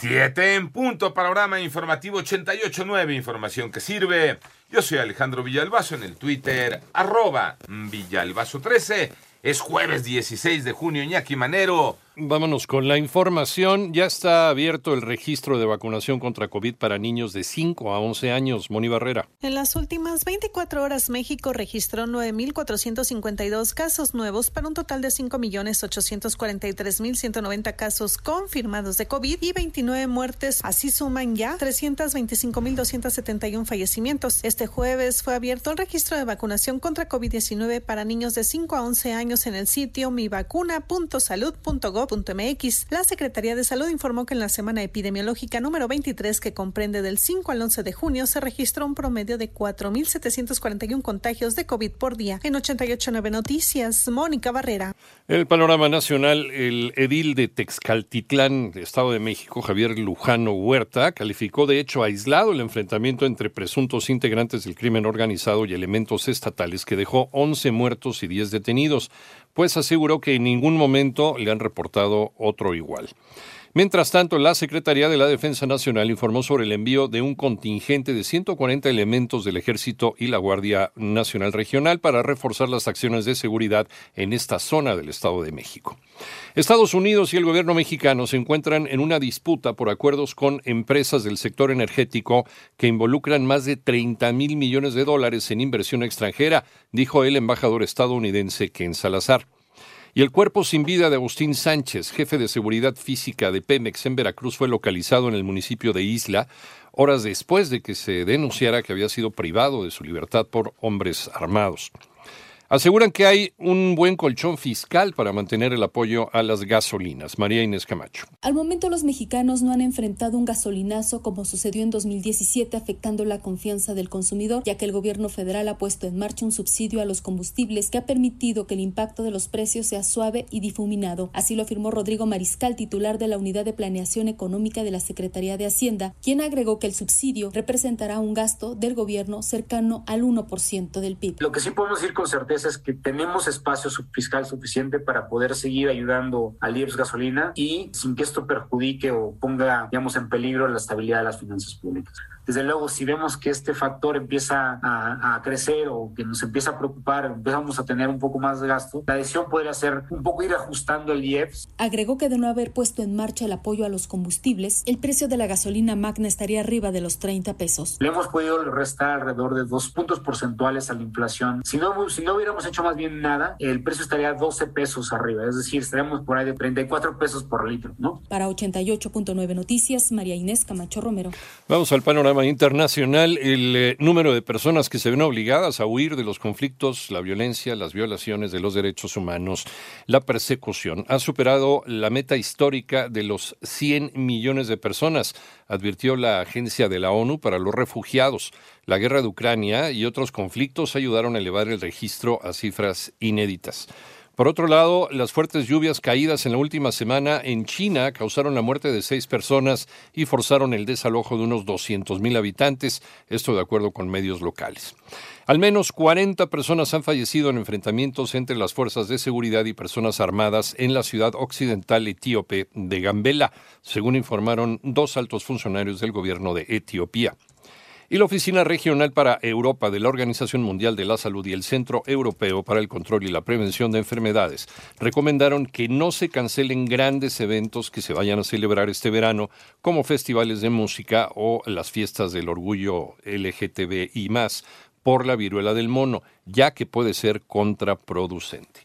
Siete en punto, panorama informativo 88.9, información que sirve. Yo soy Alejandro Villalbazo en el Twitter, arroba Villalbazo13. Es jueves 16 de junio, Iñaki Manero. Vámonos con la información. Ya está abierto el registro de vacunación contra COVID para niños de 5 a 11 años. Moni Barrera. En las últimas 24 horas, México registró 9.452 casos nuevos para un total de 5.843.190 casos confirmados de COVID y 29 muertes. Así suman ya 325.271 fallecimientos. Este jueves fue abierto el registro de vacunación contra COVID-19 para niños de 5 a 11 años en el sitio mivacuna.salud.gov La Secretaría de Salud informó que en la semana epidemiológica número 23, que comprende del 5 al 11 de junio, se registró un promedio de 4.741 contagios de COVID por día. En 88.9 Noticias, Mónica Barrera. El panorama nacional, el edil de Texcaltitlán, Estado de México, Javier Lujano Huerta, calificó de hecho aislado el enfrentamiento entre presuntos integrantes del crimen organizado y elementos estatales que dejó 11 muertos y 10 detenidos pues aseguró que en ningún momento le han reportado otro igual. Mientras tanto, la Secretaría de la Defensa Nacional informó sobre el envío de un contingente de 140 elementos del Ejército y la Guardia Nacional Regional para reforzar las acciones de seguridad en esta zona del Estado de México. Estados Unidos y el gobierno mexicano se encuentran en una disputa por acuerdos con empresas del sector energético que involucran más de 30 mil millones de dólares en inversión extranjera, dijo el embajador estadounidense Ken Salazar y el cuerpo sin vida de Agustín Sánchez, jefe de seguridad física de Pemex en Veracruz, fue localizado en el municipio de Isla horas después de que se denunciara que había sido privado de su libertad por hombres armados. Aseguran que hay un buen colchón fiscal para mantener el apoyo a las gasolinas. María Inés Camacho. Al momento los mexicanos no han enfrentado un gasolinazo como sucedió en 2017 afectando la confianza del consumidor, ya que el gobierno federal ha puesto en marcha un subsidio a los combustibles que ha permitido que el impacto de los precios sea suave y difuminado. Así lo afirmó Rodrigo Mariscal, titular de la Unidad de Planeación Económica de la Secretaría de Hacienda, quien agregó que el subsidio representará un gasto del gobierno cercano al 1% del PIB. Lo que sí podemos decir con certeza es que tenemos espacio fiscal suficiente para poder seguir ayudando al IEPS gasolina y sin que esto perjudique o ponga, digamos, en peligro la estabilidad de las finanzas públicas. Desde luego, si vemos que este factor empieza a, crecer o que nos empieza a preocupar, empezamos a tener un poco más de gasto, la decisión podría ser un poco ir ajustando el IEPS. Agregó que de no haber puesto en marcha el apoyo a los combustibles, el precio de la gasolina magna estaría arriba de los 30 pesos. Le hemos podido restar alrededor de dos puntos porcentuales a la inflación. Si no, si no hubiéramos hecho más bien nada, el precio estaría 12 pesos arriba, es decir, estaríamos por ahí de 34 pesos por litro, ¿no? Para 88.9 Noticias, María Inés Camacho Romero. Vamos al panorama internacional, el eh, número de personas que se ven obligadas a huir de los conflictos, la violencia, las violaciones de los derechos humanos, la persecución, ha superado la meta histórica de los 100 millones de personas, advirtió la Agencia de la ONU para los Refugiados. La guerra de Ucrania y otros conflictos ayudaron a elevar el registro a cifras inéditas. Por otro lado, las fuertes lluvias caídas en la última semana en China causaron la muerte de seis personas y forzaron el desalojo de unos 200.000 habitantes, esto de acuerdo con medios locales. Al menos 40 personas han fallecido en enfrentamientos entre las fuerzas de seguridad y personas armadas en la ciudad occidental etíope de Gambela, según informaron dos altos funcionarios del gobierno de Etiopía y la Oficina Regional para Europa de la Organización Mundial de la Salud y el Centro Europeo para el Control y la Prevención de Enfermedades recomendaron que no se cancelen grandes eventos que se vayan a celebrar este verano, como festivales de música o las fiestas del orgullo LGTBI, por la viruela del mono, ya que puede ser contraproducente.